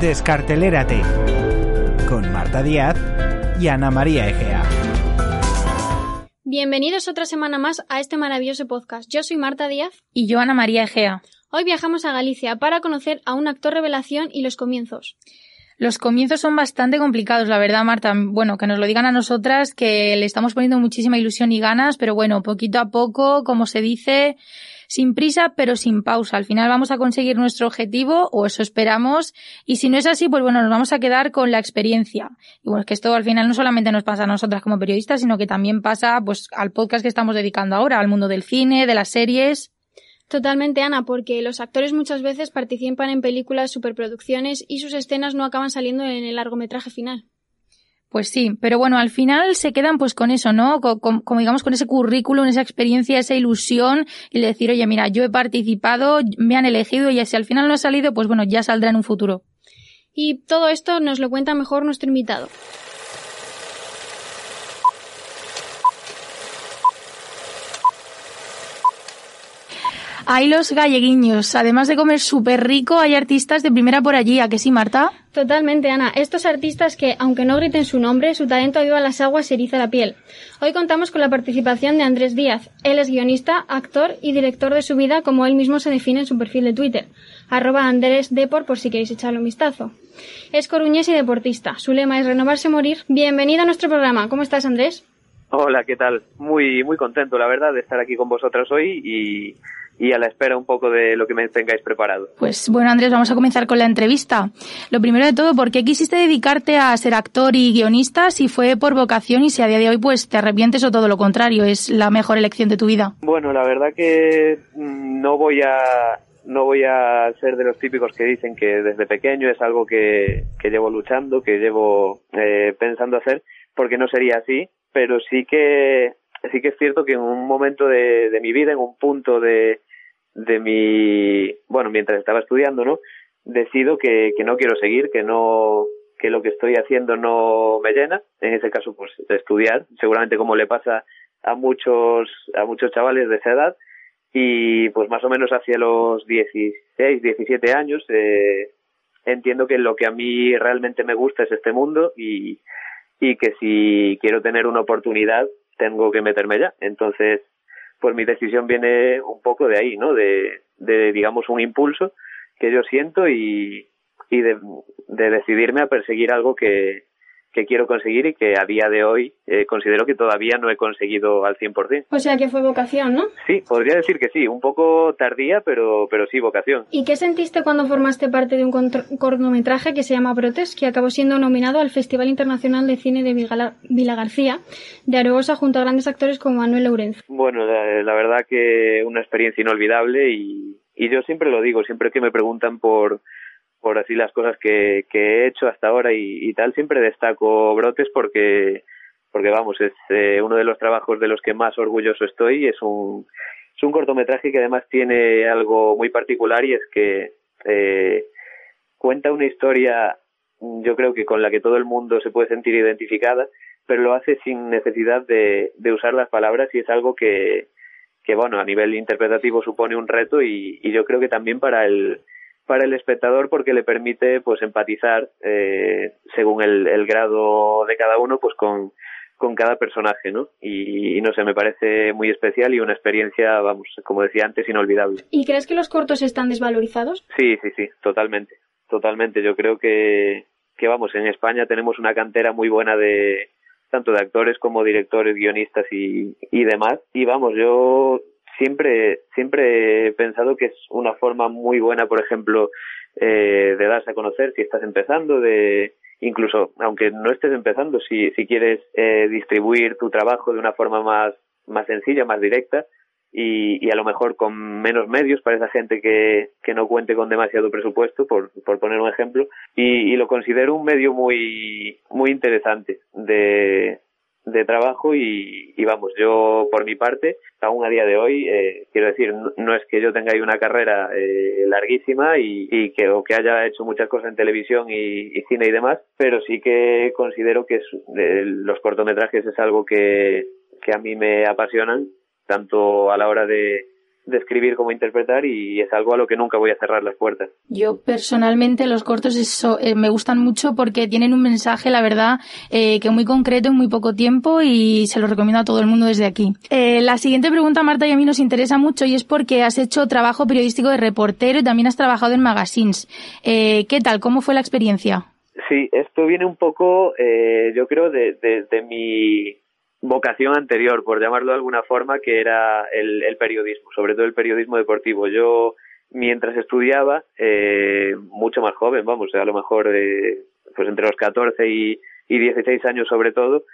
Descartelérate con Marta Díaz y Ana María Egea. Bienvenidos otra semana más a este maravilloso podcast. Yo soy Marta Díaz. Y yo Ana María Egea. Hoy viajamos a Galicia para conocer a un actor revelación y los comienzos. Los comienzos son bastante complicados, la verdad, Marta. Bueno, que nos lo digan a nosotras, que le estamos poniendo muchísima ilusión y ganas, pero bueno, poquito a poco, como se dice, sin prisa, pero sin pausa. Al final vamos a conseguir nuestro objetivo, o eso esperamos, y si no es así, pues bueno, nos vamos a quedar con la experiencia. Y bueno, es que esto al final no solamente nos pasa a nosotras como periodistas, sino que también pasa, pues, al podcast que estamos dedicando ahora, al mundo del cine, de las series. Totalmente, Ana, porque los actores muchas veces participan en películas, superproducciones y sus escenas no acaban saliendo en el largometraje final. Pues sí, pero bueno, al final se quedan pues con eso, ¿no? como digamos con ese currículum, esa experiencia, esa ilusión y decir, oye, mira, yo he participado, me han elegido y si al final no ha salido, pues bueno, ya saldrá en un futuro. Y todo esto nos lo cuenta mejor nuestro invitado. Hay los galleguiños. Además de comer súper rico, hay artistas de primera por allí. ¿A que sí, Marta? Totalmente, Ana. Estos artistas que, aunque no griten su nombre, su talento aviva las aguas y eriza la piel. Hoy contamos con la participación de Andrés Díaz. Él es guionista, actor y director de su vida, como él mismo se define en su perfil de Twitter. Arroba Andrés Depor por si queréis echarle un vistazo. Es coruñés y deportista. Su lema es renovarse morir. Bienvenido a nuestro programa. ¿Cómo estás, Andrés? Hola, ¿qué tal? Muy, muy contento, la verdad, de estar aquí con vosotras hoy y y a la espera un poco de lo que me tengáis preparado. Pues bueno, Andrés, vamos a comenzar con la entrevista. Lo primero de todo, ¿por qué quisiste dedicarte a ser actor y guionista? Si fue por vocación y si a día de hoy pues te arrepientes o todo lo contrario, es la mejor elección de tu vida. Bueno, la verdad que mm, no voy a no voy a ser de los típicos que dicen que desde pequeño es algo que, que llevo luchando, que llevo eh, pensando hacer, porque no sería así, pero sí que sí que es cierto que en un momento de, de mi vida, en un punto de, de mi, bueno, mientras estaba estudiando, ¿no? Decido que, que no quiero seguir, que no, que lo que estoy haciendo no me llena. En ese caso, pues, estudiar, seguramente como le pasa a muchos, a muchos chavales de esa edad. Y pues más o menos hacia los 16, 17 años, eh, entiendo que lo que a mí realmente me gusta es este mundo y, y que si quiero tener una oportunidad, tengo que meterme ya. Entonces, pues mi decisión viene un poco de ahí, ¿no? De, de digamos, un impulso que yo siento y, y de, de decidirme a perseguir algo que, que quiero conseguir y que a día de hoy eh, considero que todavía no he conseguido al 100%. O sea que fue vocación, ¿no? Sí, podría decir que sí, un poco tardía, pero, pero sí vocación. ¿Y qué sentiste cuando formaste parte de un cortometraje que se llama Brotes, que acabó siendo nominado al Festival Internacional de Cine de Vila García de Arosa junto a grandes actores como Manuel Lourenz? Bueno, la, la verdad que una experiencia inolvidable y, y yo siempre lo digo, siempre que me preguntan por por así las cosas que, que he hecho hasta ahora y, tal, siempre destaco Brotes porque, porque vamos, es eh, uno de los trabajos de los que más orgulloso estoy. Es un, es un cortometraje que además tiene algo muy particular y es que eh, cuenta una historia, yo creo que con la que todo el mundo se puede sentir identificada, pero lo hace sin necesidad de, de usar las palabras y es algo que, que, bueno, a nivel interpretativo supone un reto y, y yo creo que también para el para el espectador porque le permite pues empatizar eh, según el, el, grado de cada uno pues con, con cada personaje no y, y, no sé me parece muy especial y una experiencia vamos como decía antes inolvidable. Y crees que los cortos están desvalorizados sí sí sí totalmente totalmente. Yo creo que que vamos en España tenemos una cantera muy buena de tanto de actores como directores guionistas y, y demás. Y vamos yo siempre, siempre he pensado que es una forma muy buena, por ejemplo, eh, de darse a conocer si estás empezando, de incluso, aunque no estés empezando, si, si quieres eh, distribuir tu trabajo de una forma más, más sencilla, más directa, y, y, a lo mejor con menos medios para esa gente que, que no cuente con demasiado presupuesto, por, por poner un ejemplo, y, y lo considero un medio muy, muy interesante de, de trabajo y, y, vamos, yo por mi parte, aún a día de hoy, eh, quiero decir, no, es que yo tenga ahí una carrera eh, larguísima y, y, que, o que haya hecho muchas cosas en televisión y, cine y demás, pero sí que considero que eh, los cortometrajes es algo que, que a mí me apasionan, tanto a la hora de, de escribir como interpretar y es algo a lo que nunca voy a cerrar las puertas. Yo personalmente los cortos eso, eh, me gustan mucho porque tienen un mensaje, la verdad, eh, que muy concreto en muy poco tiempo y se lo recomiendo a todo el mundo desde aquí. Eh, la siguiente pregunta, Marta, y a mí nos interesa mucho y es porque has hecho trabajo periodístico de reportero y también has trabajado en magazines. ¿Qué tal? ¿Cómo fue la experiencia? Sí, esto viene un poco, yo creo, de, de mi vocación anterior, por llamarlo de alguna forma, que era el, el periodismo, sobre todo el periodismo deportivo. Yo, mientras estudiaba, eh, mucho más joven, vamos, a lo mejor eh, pues entre los 14 y, y 16 años sobre todo,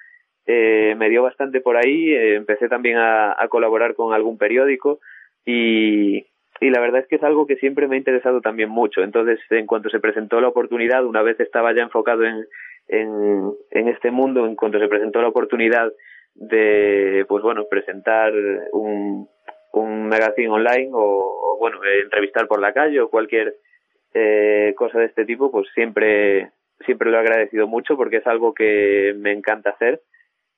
eh, me dio bastante por ahí, eh, empecé también a, colaborar con algún periódico y, y la verdad es que es algo que siempre me ha interesado también mucho. Entonces, en cuanto se presentó la oportunidad, una vez estaba ya enfocado en, en, en este mundo, en cuanto se presentó la oportunidad de, pues bueno, presentar un, un magazine online o, bueno, entrevistar por la calle o cualquier eh, cosa de este tipo, pues siempre, siempre lo he agradecido mucho porque es algo que me encanta hacer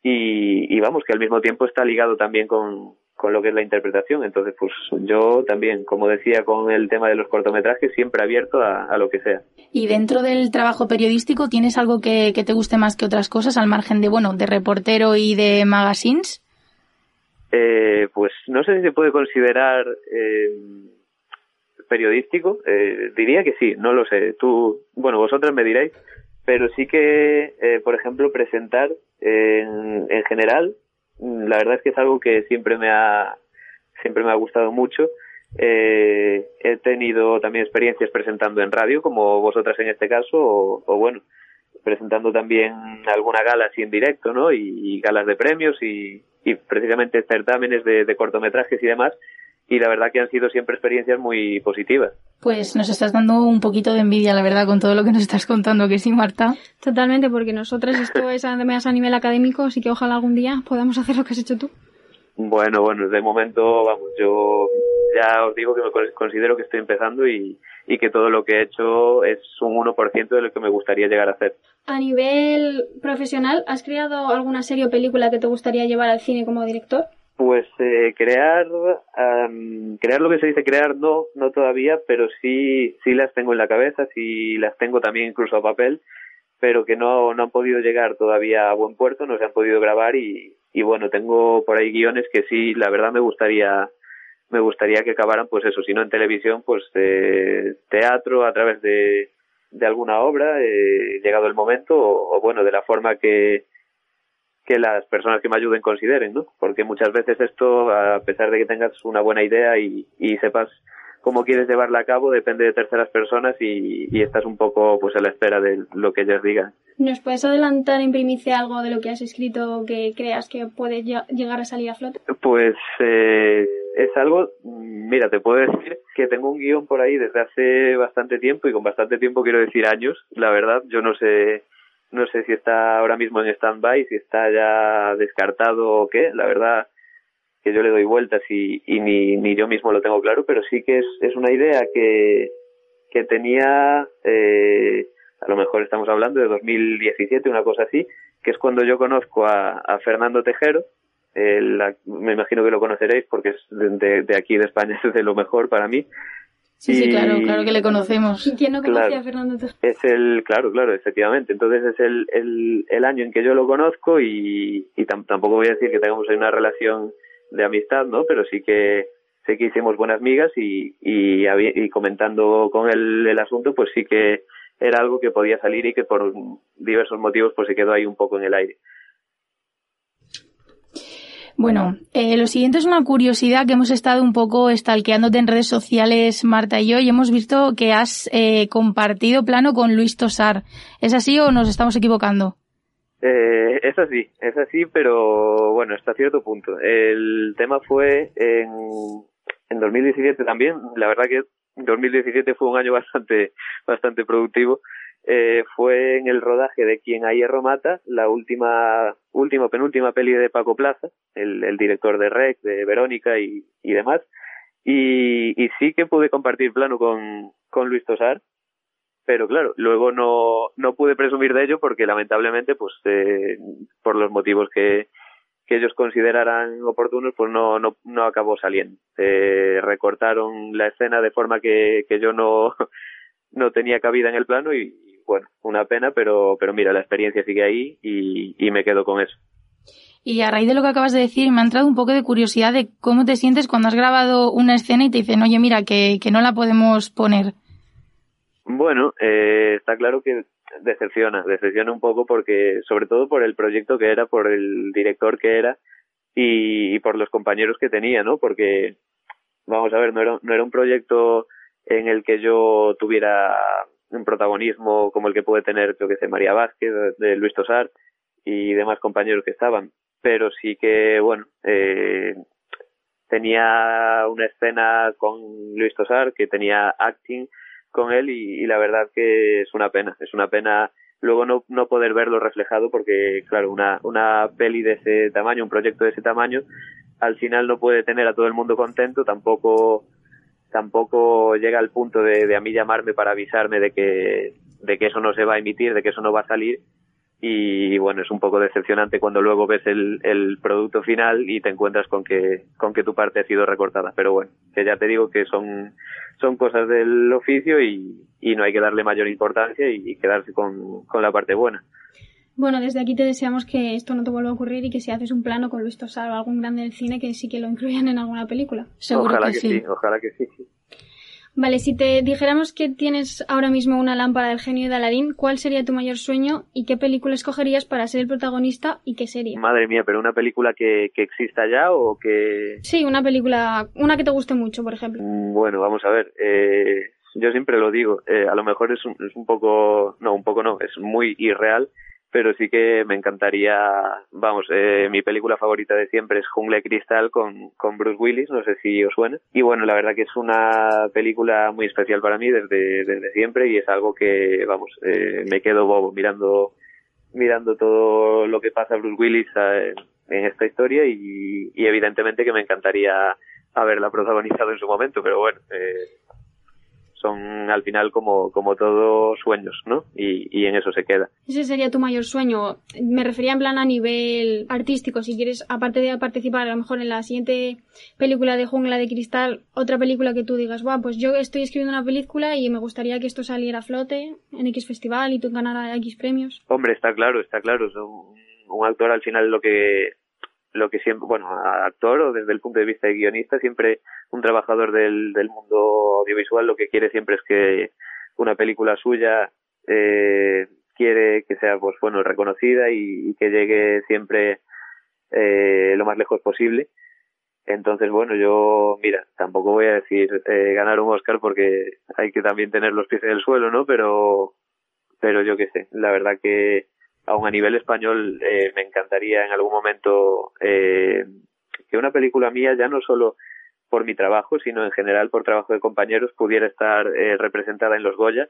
y, y vamos, que al mismo tiempo está ligado también con, con lo que es la interpretación. Entonces, pues yo también, como decía con el tema de los cortometrajes, siempre abierto a, lo que sea. ¿Y dentro del trabajo periodístico tienes algo que, te guste más que otras cosas, al margen de, bueno, de reportero y de magazines? Eh, pues no sé si se puede considerar eh, periodístico. Eh, diría que sí, no lo sé. Tú, bueno, vosotros me diréis, pero sí que, por ejemplo, presentar en, en general la verdad es que es algo que siempre me ha siempre me ha gustado mucho. Eh, he tenido también experiencias presentando en radio como vosotras en este caso o, bueno presentando también alguna gala así en directo no y, galas de premios y, precisamente certámenes de cortometrajes y demás y la verdad que han sido siempre experiencias muy positivas. Pues nos estás dando un poquito de envidia, la verdad, con todo lo que nos estás contando, que sí, Marta. Totalmente, porque nosotras esto es además a nivel académico, así que ojalá algún día podamos hacer lo que has hecho tú. Bueno, bueno, de momento, vamos, yo ya os digo que me considero que estoy empezando y, y que todo lo que he hecho es un 1% de lo que me gustaría llegar a hacer. A nivel profesional, ¿has creado alguna serie o película que te gustaría llevar al cine como director? Pues eh, crear, crear lo que se dice crear no, no todavía, pero sí, sí las tengo en la cabeza, sí las tengo también incluso a papel, pero que no, no han podido llegar todavía a buen puerto, no se han podido grabar y, y bueno, tengo por ahí guiones que sí, la verdad me gustaría, me gustaría que acabaran, pues eso, si no en televisión, pues de teatro a través de, de alguna obra, eh, llegado el momento, o bueno, de la forma que, que las personas que me ayuden consideren, ¿no? Porque muchas veces esto, a pesar de que tengas una buena idea y, y sepas cómo quieres llevarla a cabo, depende de terceras personas y, y, estás un poco pues a la espera de lo que ellas digan. ¿Nos puedes adelantar en primicia algo de lo que has escrito que creas que puede llegar a salir a flote? Pues eh, es algo, mira, te puedo decir que tengo un guion por ahí desde hace bastante tiempo y con bastante tiempo quiero decir años, la verdad, yo no sé no sé si está ahora mismo en stand-by, si está ya descartado o qué. La verdad que yo le doy vueltas y, y ni, ni yo mismo lo tengo claro, pero sí que es, es una idea que, que tenía, eh, a lo mejor estamos hablando de 2017, una cosa así, que es cuando yo conozco a, Fernando Tejero, me imagino que lo conoceréis porque es de, de, aquí de España, es de lo mejor para mí. Sí, sí, claro, claro que le conocemos. ¿Y quién no conocía a Fernando Es el, claro, claro, efectivamente. Entonces es el, el, el año en que yo lo conozco y, y tampoco voy a decir que tengamos una relación de amistad, ¿no? Pero sí que sé que hicimos buenas migas y, y, y comentando con él el asunto, pues sí que era algo que podía salir y que por diversos motivos pues se quedó ahí un poco en el aire. Bueno, eh, lo siguiente es una curiosidad que hemos estado un poco estalqueándote en redes sociales, Marta y yo, y hemos visto que has eh, compartido plano con Luis Tosar. ¿Es así o nos estamos equivocando? Eh, es así, es así, pero bueno, hasta cierto punto. El tema fue en, en 2017 también. La verdad que 2017 fue un año bastante, bastante productivo eh, fue en el rodaje de Quien a hierro mata, la última, última, penúltima peli de Paco Plaza, el, director de Rec, de Verónica y, y demás. Y, y, sí que pude compartir plano con, con Luis Tosar, pero claro, luego no, no pude presumir de ello porque lamentablemente, pues, eh, por los motivos que, que ellos consideraran oportunos, pues no, no, no acabó saliendo. Eh, recortaron la escena de forma que, que yo no, no tenía cabida en el plano y, bueno, una pena, pero, pero mira, la experiencia sigue ahí y, y me quedo con eso. Y a raíz de lo que acabas de decir, me ha entrado un poco de curiosidad de cómo te sientes cuando has grabado una escena y te dicen, oye, mira, que, que no la podemos poner. Bueno, eh, está claro que decepciona, decepciona un poco porque, sobre todo por el proyecto que era, por el director que era y, por los compañeros que tenía, ¿no? Porque, vamos a ver, no era, no era un proyecto en el que yo tuviera un protagonismo como el que puede tener, yo que sé, María Vázquez, de Luis Tosar y demás compañeros que estaban, pero sí que, bueno, eh, tenía una escena con Luis Tosar que tenía acting con él y, la verdad que es una pena, es una pena luego no, no poder verlo reflejado porque, claro, una, una peli de ese tamaño, un proyecto de ese tamaño, al final no puede tener a todo el mundo contento, tampoco tampoco llega al punto de, de a mí llamarme para avisarme de que, de que eso no se va a emitir, de que eso no va a salir y bueno, es un poco decepcionante cuando luego ves el, el producto final y te encuentras con que, con que tu parte ha sido recortada. Pero bueno, que ya te digo que son, son cosas del oficio y, y no hay que darle mayor importancia y, quedarse con, con la parte buena. Bueno, desde aquí te deseamos que esto no te vuelva a ocurrir y que si haces un plano con Luis Tosar o algún grande del cine que sí que lo incluyan en alguna película. Seguro ojalá que, sí. Ojalá que sí. Vale, si te dijéramos que tienes ahora mismo una lámpara del genio de Aladín, ¿cuál sería tu mayor sueño y qué película escogerías para ser el protagonista y qué serie? Madre mía, pero una película que, que exista ya o que... Sí, una película, una que te guste mucho, por ejemplo. Mm, bueno, vamos a ver. Eh, yo siempre lo digo, eh, a lo mejor es un, es un poco, no, un poco no, es muy irreal, pero sí que me encantaría, vamos, eh, mi película favorita de siempre es Jungle Cristal con, con Bruce Willis, no sé si os suena. Y bueno, la verdad que es una película muy especial para mí desde, desde siempre y es algo que, vamos, eh, me quedo bobo mirando, mirando todo lo que pasa Bruce Willis eh, en esta historia y, y evidentemente que me encantaría haberla protagonizado en su momento, pero bueno, eh, son al final como, como todos sueños, ¿no? Y, y, en eso se queda. Ese sería tu mayor sueño. Me refería en plan a nivel artístico, si quieres, aparte de participar a lo mejor en la siguiente película de Jungla de Cristal, otra película que tú digas, wow, pues yo estoy escribiendo una película y me gustaría que esto saliera a flote en X festival y tú ganaras X premios. Hombre, está claro, está claro. Un actor al final lo que lo que siempre, bueno, actor o desde el punto de vista de guionista, siempre un trabajador del, del mundo audiovisual lo que quiere siempre es que una película suya eh, quiere que sea, pues bueno, reconocida y, que llegue siempre eh, lo más lejos posible. Entonces, bueno, yo, mira, tampoco voy a decir eh, ganar un Oscar porque hay que también tener los pies en el suelo, ¿no? Pero, pero yo qué sé, la verdad que aun a nivel español eh, me encantaría en algún momento eh, que una película mía ya no solo por mi trabajo, sino en general por trabajo de compañeros pudiera estar eh, representada en los Goya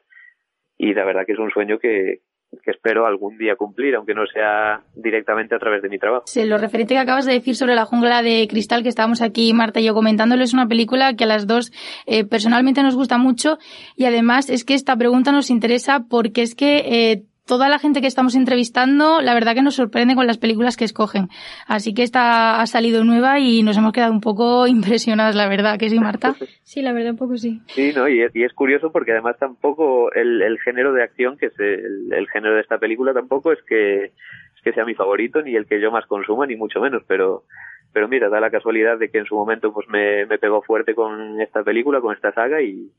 y la verdad que es un sueño que, que espero algún día cumplir, aunque no sea directamente a través de mi trabajo. Sí, lo referente que acabas de decir sobre la jungla de cristal que estábamos aquí, Marta y yo comentándolo, es una película que a las dos eh, personalmente nos gusta mucho y además es que esta pregunta nos interesa porque es que eh, toda la gente que estamos entrevistando, la verdad que nos sorprende con las películas que escogen. Así que esta ha salido nueva y nos hemos quedado un poco impresionadas, la verdad, que sí, Marta. Sí, la verdad, un poco sí. Sí, ¿no? Y es, y es curioso porque además tampoco el, el género de acción, que es el, el, género de esta película, tampoco es que, es que sea mi favorito ni el que yo más consuma, ni mucho menos, pero pero mira, da la casualidad de que en su momento pues me, me pegó fuerte con esta película, con esta saga y,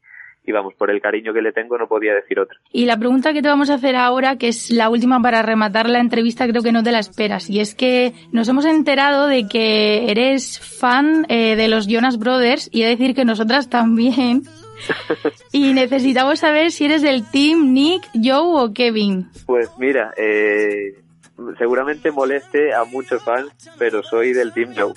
y vamos, por el cariño que le tengo no podía decir otra. Y la pregunta que te vamos a hacer ahora, que es la última para rematar la entrevista, creo que no te la esperas, y es que nos hemos enterado de que eres fan eh, de los Jonas Brothers y he de decir que nosotras también. y necesitamos saber si eres del team Nick, Joe o Kevin. Pues mira, eh, seguramente moleste a muchos fans, pero soy del team Joe.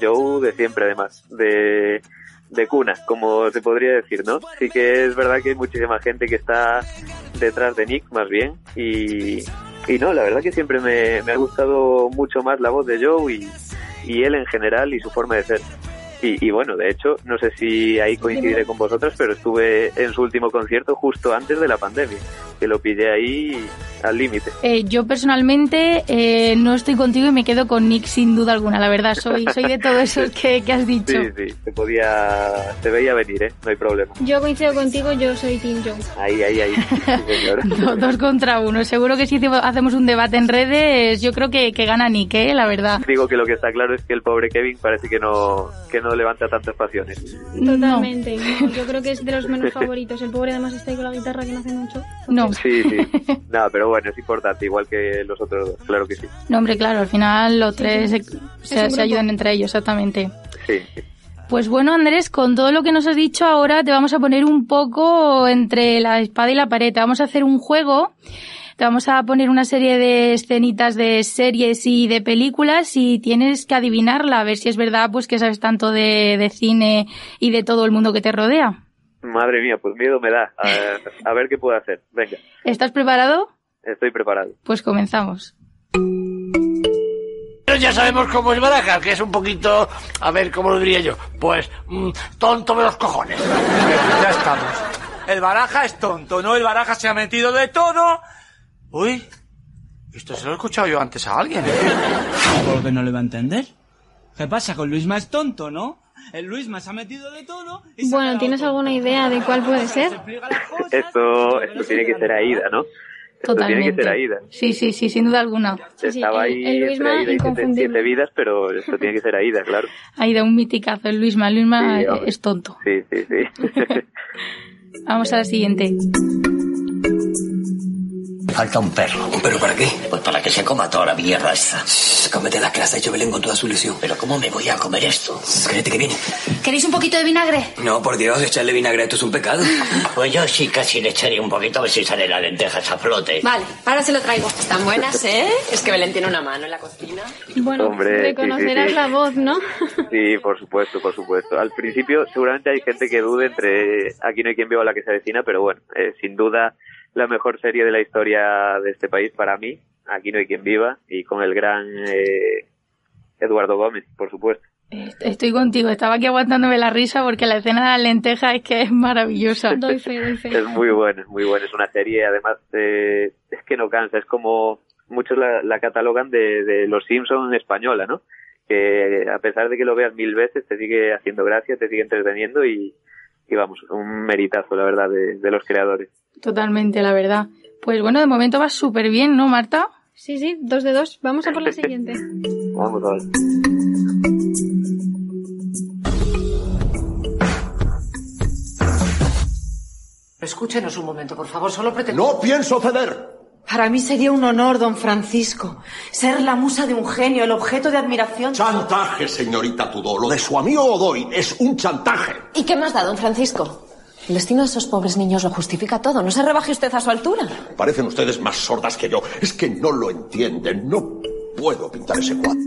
Joe de siempre además, de de cuna, como se podría decir, ¿no? Sí que es verdad que hay muchísima gente que está detrás de Nick, más bien, y, y no, la verdad que siempre me, me ha gustado mucho más la voz de Joe y, él en general y su forma de ser. Y, y, bueno, de hecho, no sé si ahí coincidiré con vosotros, pero estuve en su último concierto justo antes de la pandemia. Que lo pillé ahí al límite. Eh, yo personalmente eh, no estoy contigo y me quedo con Nick sin duda alguna, la verdad. Soy, soy de todos esos que, que has dicho. Sí, sí, se podía, se veía venir, ¿eh? No hay problema. Yo coincido contigo, yo soy Team Jones. Ahí, ahí, ahí. Sí, Dos contra uno. Seguro que si hacemos- un debate en redes, yo creo que, que gana Nick, ¿eh? la verdad. Digo que lo que está claro es que el pobre Kevin parece que no, que no levanta tantas pasiones. Totalmente. No, yo creo que es de los menos favoritos. El pobre además está ahí con la guitarra que no hace mucho. No, Sí, sí. Nada, pero bueno, es importante, igual que los otros dos, claro que sí. no, hombre, claro, al final los tres se, ayudan entre ellos, exactamente. Sí, sí. Pues bueno, Andrés, con todo lo que nos has dicho ahora, te vamos a poner un poco entre la espada y la pared. Te vamos a hacer un juego. Te vamos a poner una serie de escenitas de series y de películas y tienes que adivinarla, a ver si es verdad pues que sabes tanto de, de cine y de todo el mundo que te rodea. Madre mía, pues miedo me da. A, a ver qué puedo hacer. Venga, ¿Estás preparado? estoy preparado. Pues comenzamos. Pero ya sabemos cómo es Barajas, que es un poquito, a ver, ¿cómo lo diría yo? Pues, mm, tonto de los cojones. Ya estamos. El baraja es tonto, ¿no? El baraja se ha metido de todo. Uy, esto se lo he escuchado yo antes a alguien. ¿Por qué no le va a entender? ¿Qué pasa? Con Luisma es tonto, ¿no? El Luisma se ha metido de todo. y Bueno, ¿tienes alguna idea de cuál puede ser? Esto, esto tiene que ser. Aida, ¿no? Esto Totalmente. tiene que ser Aida. Sí, sí, sí, sin duda alguna. Sí, sí, Estaba el- ahí el entre Luisma Aida y siete, vidas, pero esto tiene que ser Aida, claro. Ahí da un miticazo el Luisma. El Luisma Sí, eh, es tonto. Sí, sí, sí. Vamos a la siguiente. Falta un perro. ¿Un perro para qué? Pues para que se coma toda la mierda esta. Shh, Cómete la que has hecho Belén con toda su ilusión. Pero ¿cómo me voy a comer esto? Créete que viene. ¿Queréis un poquito de vinagre? No, por Dios, echarle vinagre a esto es un pecado. Pues yo sí casi le echaría un poquito a ver si sale la lenteja a flote. Vale, ahora se lo traigo. Están buenas, ¿eh? Es que Belén tiene una mano en la cocina. Bueno, Hombre, sí, reconocerás sí, sí. la voz, ¿no? Sí, por supuesto, por supuesto. Al principio seguramente hay gente que dude entre Aquí no hay quien viva la que se avecina, pero bueno, eh, sin duda la mejor serie de la historia de este país para mí, Aquí no hay quien viva, y con el gran eh, Eduardo Gómez, por supuesto. Estoy contigo, estaba aquí aguantándome la risa porque la escena de la lenteja es que es maravillosa. Doy fe, doy fe. Es muy buena, es muy buena. Es una serie, además, eh, es que no cansa. Es como muchos la, la catalogan de, de Los Simpsons española, ¿no? Que a pesar de que lo veas mil veces, te sigue haciendo gracia, te sigue entreteniendo y, y vamos, un meritazo, la verdad, de, de los creadores. Totalmente, la verdad. Pues bueno, de momento va súper bien, ¿no, Marta? Sí, sí, dos de dos. Vamos a por la siguiente. Vamos a ver. Escúchenos un momento, por favor, solo pretendo... No pienso ceder. Para mí sería un honor, don Francisco, ser la musa de un genio, el objeto de admiración... Chantaje, señorita Tudó. Lo de su amigo Godoy es un chantaje. ¿Y qué más da, don Francisco? El destino de esos pobres niños lo justifica todo. No se rebaje usted a su altura. Parecen ustedes más sordas que yo. Es que no lo entienden. No puedo pintar ese cuadro.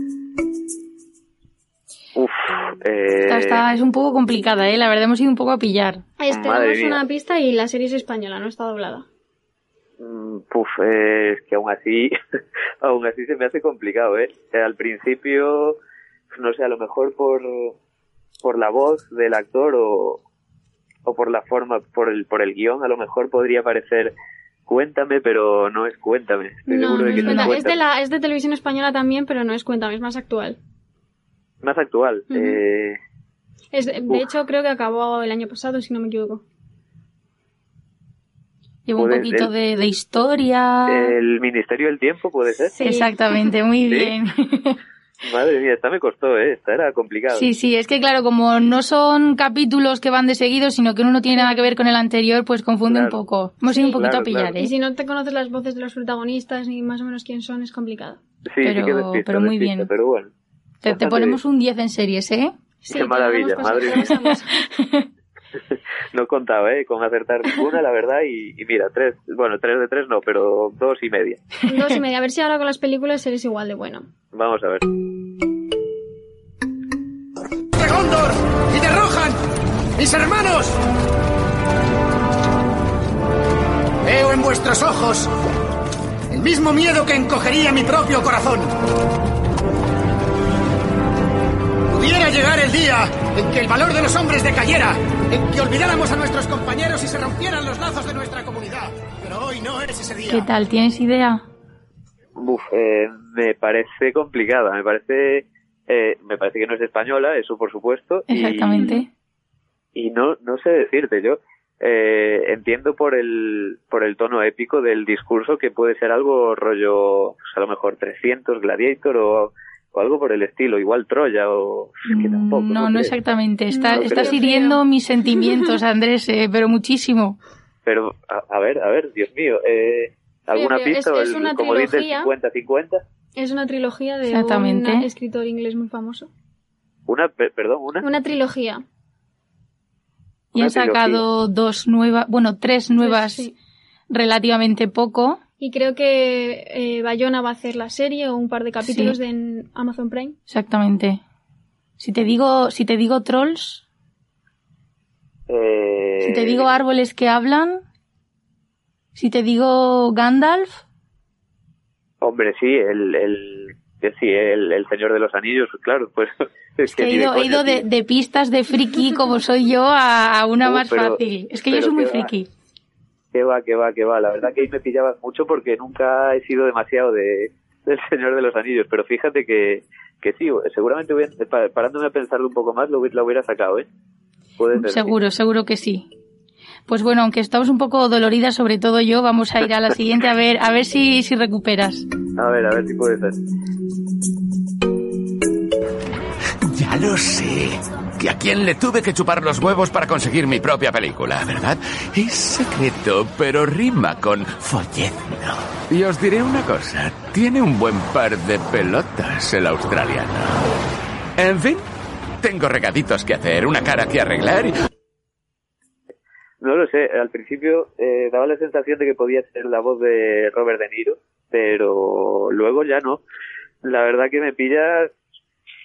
Uf, eh, Esta, esta es un poco complicada, ¿eh? La verdad hemos ido un poco a pillar. Madre tenemos mía. una pista y la serie es española, no está doblada. Puf, eh, es que aún así, aún así se me hace complicado, ¿eh? Eh, Al principio, no sé, a lo mejor por, por la voz del actor o, o por la forma, por el, por el guion, a lo mejor podría parecer Cuéntame, pero no es Cuéntame. Estoy No, seguro no de que es no es Cuéntame. Es de, la, es de televisión española también, pero no es Cuéntame, es más actual. Más actual. Eh, Es de, hecho, creo que acabó el año pasado, si no me equivoco. Lleva un poquito de, de historia. el Ministerio del Tiempo, puede ser. Sí. Exactamente, muy Sí. bien. Madre mía, esta me costó, ¿eh? Esta era complicada. Sí, sí, es que claro, como no son capítulos que van de seguido, sino que uno no tiene nada que ver con el anterior, pues confunde Claro. un poco. Hemos ido un poquito Claro, a pillar, claro. ¿eh? Y si no te conoces las voces de los protagonistas ni más o menos quién son, es complicado. Sí, Pero- sí que despista, pero muy despista, bien. Pero bueno. Te, te ponemos un 10 en series, ¿eh? Sí, Qué maravilla, madre mía. No contaba, ¿eh? Con acertar ninguna, la verdad. Y, y mira, tres, bueno, tres de tres no, pero dos y media. Dos y media. A ver si ahora con las películas eres igual de bueno. Vamos a ver. ¡De Gondor! ¡Y de Rohan! ¡Mis hermanos! Veo en vuestros ojos el mismo miedo que encogería mi propio corazón. Pudiera llegar el día en que el valor de los hombres decayera en que olvidáramos a nuestros compañeros y se rompieran los lazos de nuestra comunidad. Pero hoy no es ese día. ¿Qué tal? ¿Tienes idea? Uf, eh, me parece complicada, me parece, eh, me parece que no es española, eso por supuesto. y- Exactamente. Y, no, no sé decirte, yo eh, entiendo por el, por el tono épico del discurso que puede ser algo rollo, pues a lo mejor 300 Gladiator o, o algo por el estilo, igual Troya o es que tampoco. No, no exactamente. Está, No estás creo. hiriendo mis sentimientos, Andrés, eh, pero muchísimo. Pero, a, a ver, a ver, Dios mío, eh, ¿alguna Pero es- pista? o es el- una como dice el trilogía. 50-50. Es una trilogía de un escritor inglés muy famoso. Una, pe- perdón, una. Una trilogía. Y Una han sacado dos nuevas, bueno, tres nuevas sí. relativamente poco. Y creo que eh, Bayona va a hacer la serie o un par de capítulos Sí. de en Amazon Prime. Exactamente. Si te digo, si te digo trolls, Eh, si te digo árboles que hablan, si te digo Gandalf, Hombre, sí, el, el, sí, el, el Señor de los Anillos, claro, pues es que he ido, he ido de, pistas de friki como soy yo a, a una Uh, más pero- fácil. Es que yo soy muy va. friki. Que va, que va, que va. La verdad que ahí me pillabas mucho porque nunca he sido demasiado de del Señor de los Anillos, pero fíjate que, que sí, seguramente hubiera- pa- parándome a pensarlo un poco más lo, lo hubiera sacado, ¿eh? Puede ser. sí. Seguro, seguro que sí. Pues bueno, aunque estamos un poco doloridas, sobre todo yo, vamos a ir a la siguiente a ver, a ver si, si recuperas. A ver, a ver si puede ser. Ya lo sé. Que a quién le tuve que chupar los huevos para conseguir mi propia película, ¿verdad? Es secreto, pero rima con follezno. Y os diré una cosa. Tiene un buen par de pelotas el australiano. En fin, tengo regaditos que hacer, una cara que arreglar y... No lo sé, al principio eh, daba la sensación de que podía ser la voz de Robert De Niro, pero luego ya no. La verdad que me pilla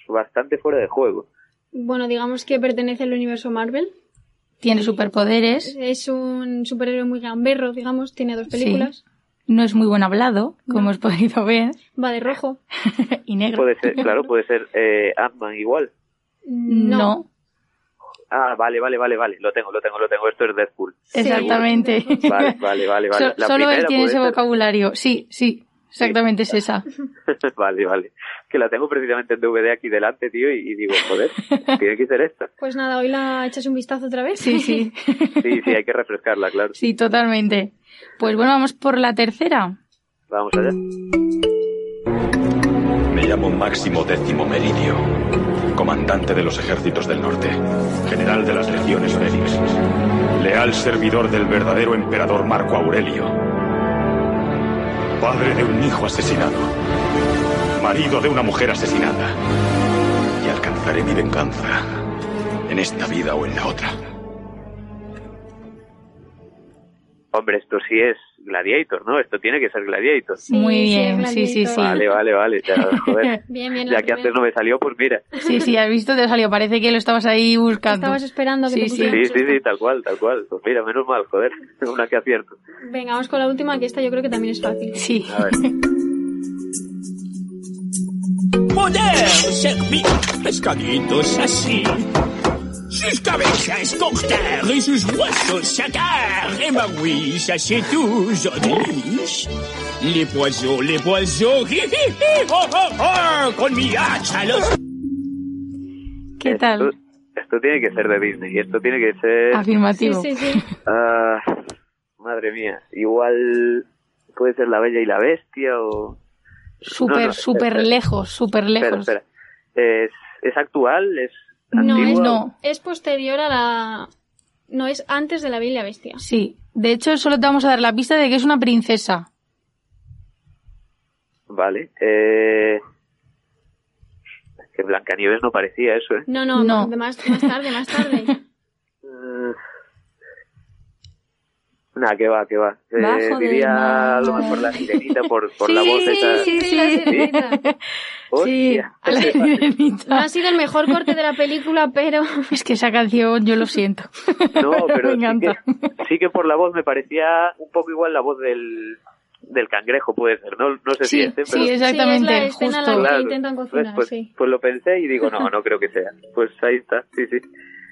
bastante fuera de juego. Bueno, digamos que pertenece al universo Marvel. Tiene superpoderes, Es un superhéroe muy gamberro, digamos. Tiene dos películas. no es muy buen hablado, como os podido ver, Va de rojo. y negro. Puede ser, claro, puede ser eh, Ant-Man igual. No, Ah, vale, vale, vale, vale. Lo tengo, lo tengo, lo tengo. Esto es Deadpool. exactamente. Vale, vale, vale, vale. So- La solo él tiene ese ser. vocabulario. Sí, sí, exactamente es esa. vale, vale. Que la tengo precisamente en DVD aquí delante, tío, y, y digo, joder, tiene que ser esta. Pues nada, hoy la echas un vistazo otra vez. Sí, sí. Sí, sí, hay que refrescarla, claro. Sí, totalmente. Pues bueno, vamos por la tercera. Vamos allá. Me llamo Máximo Décimo Meridio, comandante de los ejércitos del norte, general de las legiones Félix, leal servidor del verdadero emperador Marco Aurelio, padre de un hijo asesinado, marido de una mujer asesinada, y alcanzaré mi venganza en esta vida o en la otra. Hombre, esto sí es Gladiator, ¿no? Esto tiene que ser Gladiator. Muy bien, sí, sí, sí. Vale, vale, vale. Ya, joder. Bien, bien. Ya que antes no me salió, pues mira. Sí, sí, has visto, te salió. Parece que lo estabas ahí buscando. Estabas esperando que Sí, te sí. Sí, sí, sí, tal cual, tal cual. Pues mira, menos mal, joder. Una que acierto. Venga, vamos con la última, que esta yo creo que también es fácil. Sí. A ver. Poder servir pescaditos así. Sus cabezas cóctel y sus huesos sacar. Et bah oui, ça c'est toujours délice. Les poissons, les poissons, hi, hi, hi, oh, oh, oh, con mi hacha los... ¿Qué tal? Esto tiene que ser de Disney. Esto tiene que ser. Afirmativo. Sí, sí, sí. Ah, madre mía. Igual puede ser La Bella y la Bestia o. Súper, No, no, súper espera, lejos, súper Espera, lejos. espera. ¿Es, ¿Es actual? ¿Es No, antigua? es, No. es posterior a la... No, es antes de la Bella la Bestia. Sí. De hecho, solo te vamos a dar la pista de que es una princesa. Vale. Eh... Es que Blancanieves no parecía eso, ¿eh? No, no, No. de Más, más tarde, más tarde. Nah, que va, que va. Eh, diría a lo mejor la sirenita por, por sí, la voz esa. sí, sí, la sí. sirenita. Sí, a la sirenita. No ha sido el mejor corte de la película, pero... Es que esa canción, yo lo siento. No, pero Me sí encanta. que, sí que por la voz me parecía un poco igual la voz del, del cangrejo, puede ser. No, no sé si Sí, este, sí, pero... exactamente, Sí, es la en la justo. que Claro. intentan Pues, cocinar, pues, sí. pues lo pensé y digo, no, no creo que sea. Pues ahí está, sí, sí.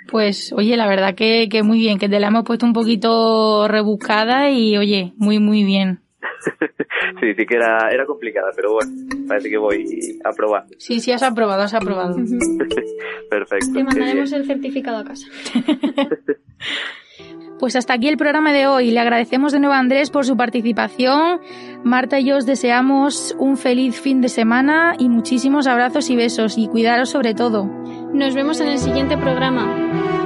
Pues, oye, la verdad que, que muy bien, que te la hemos puesto un poquito rebuscada y, oye, muy, muy bien. sí, sí que era, era complicada, pero bueno, parece que voy a probar. Sí, sí, has aprobado, has aprobado. Perfecto. Te mandaremos el certificado a casa. Pues hasta aquí el programa de hoy. Le agradecemos de nuevo a Andrés por su participación. Marta y yo os deseamos un feliz fin de semana y muchísimos abrazos y besos y cuidaros sobre todo. Nos vemos en el siguiente programa.